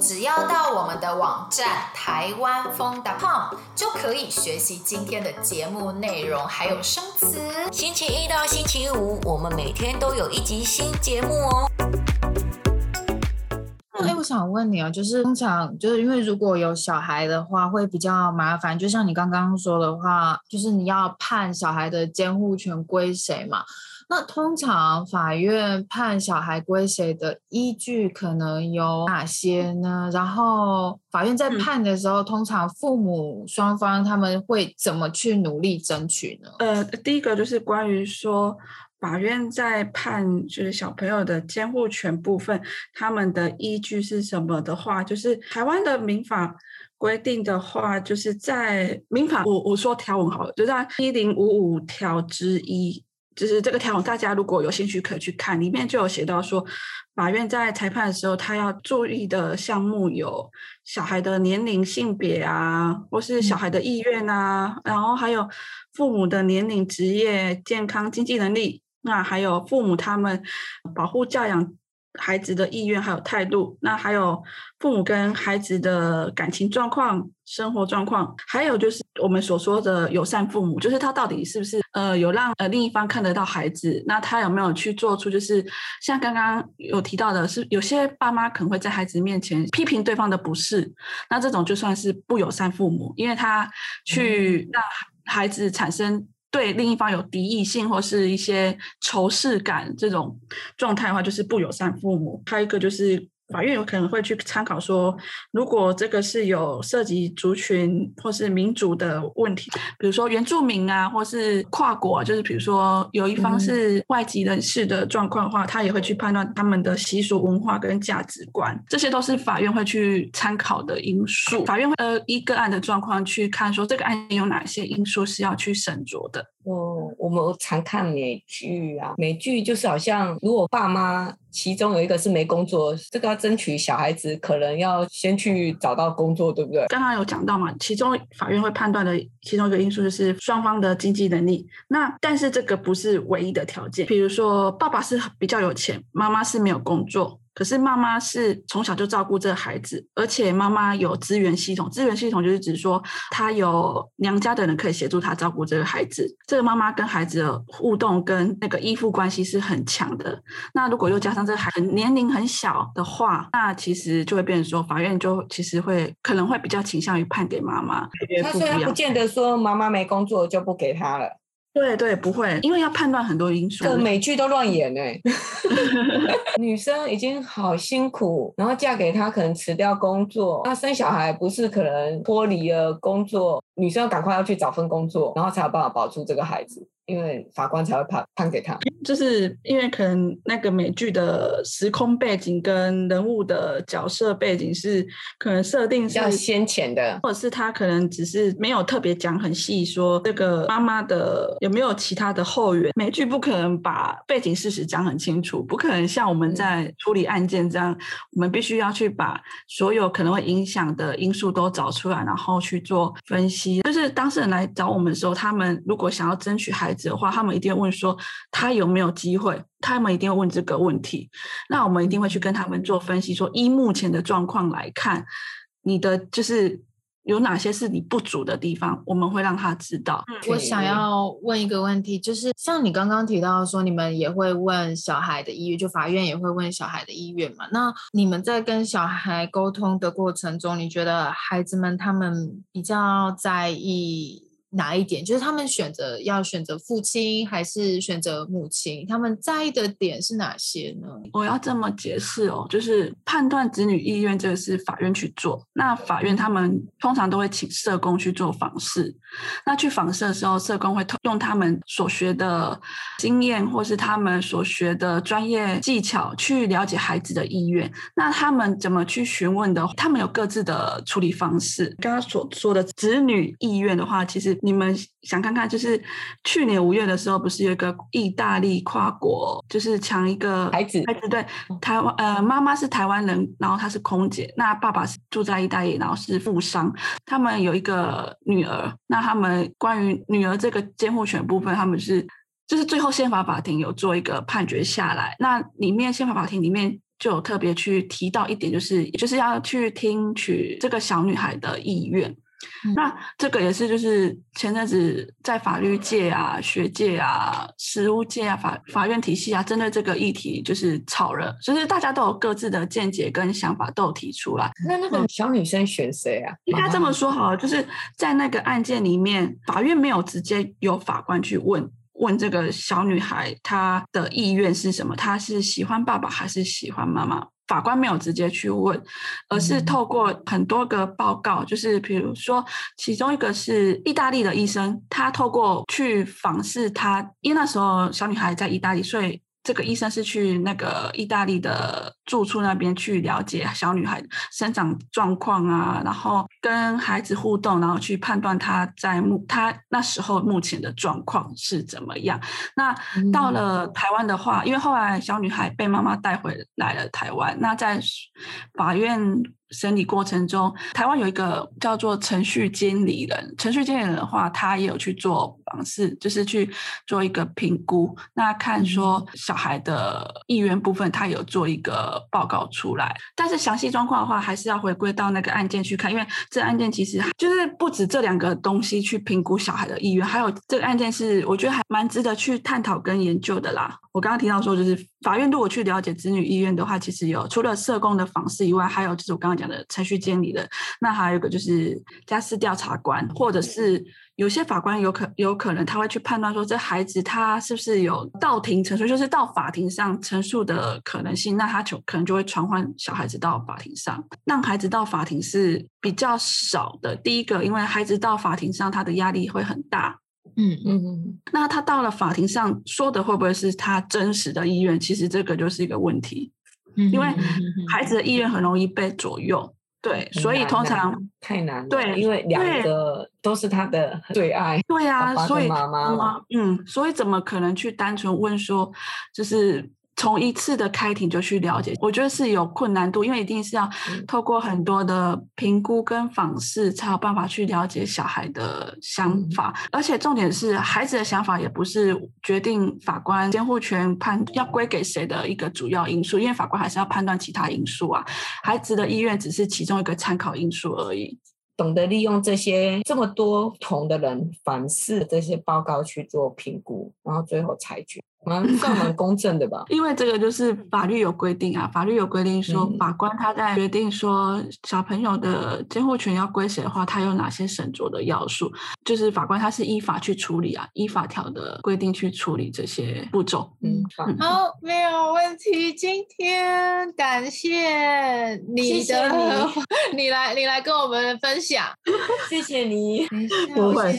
只要到我们的网站台湾风 .com 就可以学习今天的节目内容，还有生词。星期一到星期五，我们每天都有一集新节目哦。哎，我想问你啊，就是通常就是因为如果有小孩的话，会比较麻烦。就像你刚刚说的话，就是你要判小孩的监护权归谁嘛？那通常法院判小孩归谁的依据可能有哪些呢？然后法院在判的时候，嗯、通常父母双方他们会怎么去努力争取呢？呃，第一个就是关于说法院在判就是小朋友的监护权部分，他们的依据是什么的话，就是台湾的民法规定的话，就是在民法我我说条文好了，就在一零五五条之一。就是这个条文，大家如果有兴趣可以去看，里面就有写到说，法院在裁判的时候，他要注意的项目有小孩的年龄、性别啊，或是小孩的意愿啊，嗯、然后还有父母的年龄、职业、健康、经济能力，那还有父母他们保护教养。孩子的意愿还有态度，那还有父母跟孩子的感情状况、生活状况，还有就是我们所说的友善父母，就是他到底是不是呃有让呃另一方看得到孩子，那他有没有去做出就是像刚刚有提到的是，有些爸妈可能会在孩子面前批评对方的不是，那这种就算是不友善父母，因为他去让孩子产生。对另一方有敌意性或是一些仇视感这种状态的话，就是不友善父母。还有一个就是。法院有可能会去参考说，如果这个是有涉及族群或是民族的问题，比如说原住民啊，或是跨国，就是比如说有一方是外籍人士的状况的话，他也会去判断他们的习俗文化跟价值观，这些都是法院会去参考的因素。法院会呃依个案的状况去看说，这个案件有哪些因素是要去审酌的。哦，我们常看美剧啊，美剧就是好像如果爸妈。其中有一个是没工作，这个要争取小孩子，可能要先去找到工作，对不对？刚刚有讲到嘛，其中法院会判断的其中一个因素就是双方的经济能力。那但是这个不是唯一的条件，比如说爸爸是比较有钱，妈妈是没有工作。可是妈妈是从小就照顾这个孩子，而且妈妈有资源系统。资源系统就是指说，她有娘家的人可以协助她照顾这个孩子。这个妈妈跟孩子的互动跟那个依附关系是很强的。那如果又加上这个孩子年龄很小的话，那其实就会变成说，法院就其实会可能会比较倾向于判给妈妈。他虽然不见得说妈妈没工作就不给他了。对对，不会，因为要判断很多因素。这美剧都乱演呢。女生已经好辛苦，然后嫁给他可能辞掉工作，那生小孩不是可能脱离了工作，女生要赶快要去找份工作，然后才有办法保住这个孩子。因为法官才会判判给他，就是因为可能那个美剧的时空背景跟人物的角色背景是可能设定是要先前的，或者是他可能只是没有特别讲很细，说这个妈妈的有没有其他的后援。美剧不可能把背景事实讲很清楚，不可能像我们在处理案件这样，嗯、我们必须要去把所有可能会影响的因素都找出来，然后去做分析。就是当事人来找我们的时候，他们如果想要争取孩子。的话，他们一定会问说他有没有机会，他们一定会问这个问题。那我们一定会去跟他们做分析，说依目前的状况来看，你的就是有哪些是你不足的地方，我们会让他知道。我想要问一个问题，就是像你刚刚提到说，你们也会问小孩的意愿，就法院也会问小孩的意愿嘛？那你们在跟小孩沟通的过程中，你觉得孩子们他们比较在意？哪一点？就是他们选择要选择父亲还是选择母亲？他们在意的点是哪些呢？我要这么解释哦，就是判断子女意愿这个是法院去做。那法院他们通常都会请社工去做访视。那去访视的时候，社工会用他们所学的经验或是他们所学的专业技巧去了解孩子的意愿。那他们怎么去询问的？他们有各自的处理方式。刚刚所说的子女意愿的话，其实。你们想看看，就是去年五月的时候，不是有一个意大利跨国，就是抢一个孩子，孩子对台湾，呃，妈妈是台湾人，然后她是空姐，那爸爸是住在意大利，然后是富商，他们有一个女儿，那他们关于女儿这个监护权部分，他们是就是最后宪法法庭有做一个判决下来，那里面宪法法庭里面。就有特别去提到一点，就是就是要去听取这个小女孩的意愿。嗯、那这个也是，就是前阵子在法律界啊、学界啊、实务界啊、法法院体系啊，针对这个议题就是炒热，就是大家都有各自的见解跟想法都有提出来。那那个小女生选谁啊？应该这么说好了，就是在那个案件里面，法院没有直接由法官去问问这个小女孩她的意愿是什么，她是喜欢爸爸还是喜欢妈妈？法官没有直接去问，而是透过很多个报告，就是比如说，其中一个是意大利的医生，他透过去访视他，因为那时候小女孩在意大利，所以。这个医生是去那个意大利的住处那边去了解小女孩生长状况啊，然后跟孩子互动，然后去判断她在目她那时候目前的状况是怎么样。那到了台湾的话，因为后来小女孩被妈妈带回来了台湾，那在法院。审理过程中，台湾有一个叫做程序监理人。程序监理人的话，他也有去做访视，就是去做一个评估。那看说小孩的意愿部分，他有做一个报告出来。但是详细状况的话，还是要回归到那个案件去看，因为这案件其实就是不止这两个东西去评估小孩的意愿，还有这个案件是我觉得还蛮值得去探讨跟研究的啦。我刚刚提到说，就是法院如果去了解子女意愿的话，其实有除了社工的访视以外，还有就是我刚刚讲的程序监理的，那还有一个就是家事调查官，或者是有些法官有可有可能他会去判断说，这孩子他是不是有到庭陈述，就是到法庭上陈述的可能性，那他就可能就会传唤小孩子到法庭上，让孩子到法庭是比较少的。第一个，因为孩子到法庭上，他的压力会很大。嗯嗯嗯，那他到了法庭上说的会不会是他真实的意愿？其实这个就是一个问题，因为孩子的意愿很容易被左右，对，所以通常太难了，对，因为两个都是他的最爱，对啊，所以妈妈，嗯，所以怎么可能去单纯问说，就是。从一次的开庭就去了解，我觉得是有困难度，因为一定是要透过很多的评估跟访视，才有办法去了解小孩的想法。嗯、而且重点是，孩子的想法也不是决定法官监护权判要归给谁的一个主要因素，因为法官还是要判断其他因素啊。孩子的意愿只是其中一个参考因素而已。懂得利用这些这么多不同的人访视这些报告去做评估，然后最后裁决。蛮算蛮公正的吧，因为这个就是法律有规定啊，法律有规定说，法官他在决定说小朋友的监护权要归谁的话，他有哪些审酌的要素，就是法官他是依法去处理啊，依法条的规定去处理这些步骤。嗯，好，没有问题。今天感谢你的，谢谢你，你来，你来跟我们分享，谢谢你，不会。